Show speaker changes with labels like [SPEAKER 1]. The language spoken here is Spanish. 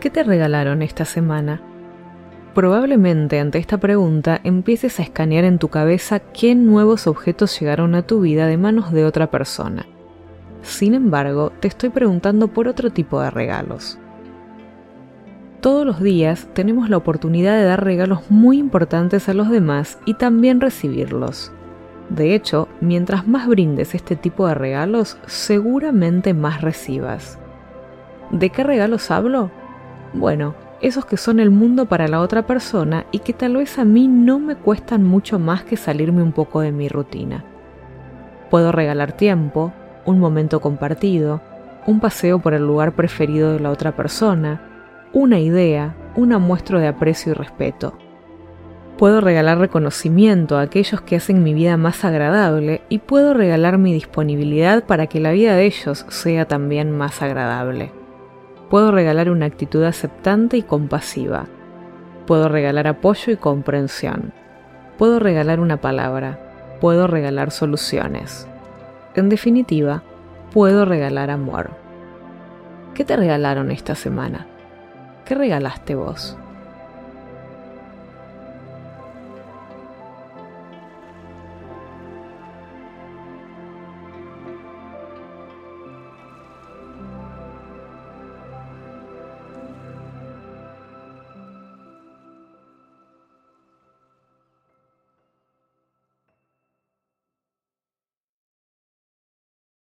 [SPEAKER 1] ¿Qué te regalaron esta semana? Probablemente ante esta pregunta empieces a escanear en tu cabeza qué nuevos objetos llegaron a tu vida de manos de otra persona. Sin embargo, te estoy preguntando por otro tipo de regalos. Todos los días tenemos la oportunidad de dar regalos muy importantes a los demás y también recibirlos. De hecho, mientras más brindes este tipo de regalos, seguramente más recibas. ¿De qué regalos hablo? Bueno, esos que son el mundo para la otra persona y que tal vez a mí no me cuestan mucho más que salirme un poco de mi rutina. Puedo regalar tiempo, un momento compartido, un paseo por el lugar preferido de la otra persona, una idea, una muestra de aprecio y respeto. Puedo regalar reconocimiento a aquellos que hacen mi vida más agradable y puedo regalar mi disponibilidad para que la vida de ellos sea también más agradable. Puedo regalar una actitud aceptante y compasiva. Puedo regalar apoyo y comprensión. Puedo regalar una palabra. Puedo regalar soluciones. En definitiva, puedo regalar amor. ¿Qué te regalaron esta semana? ¿Qué regalaste vos?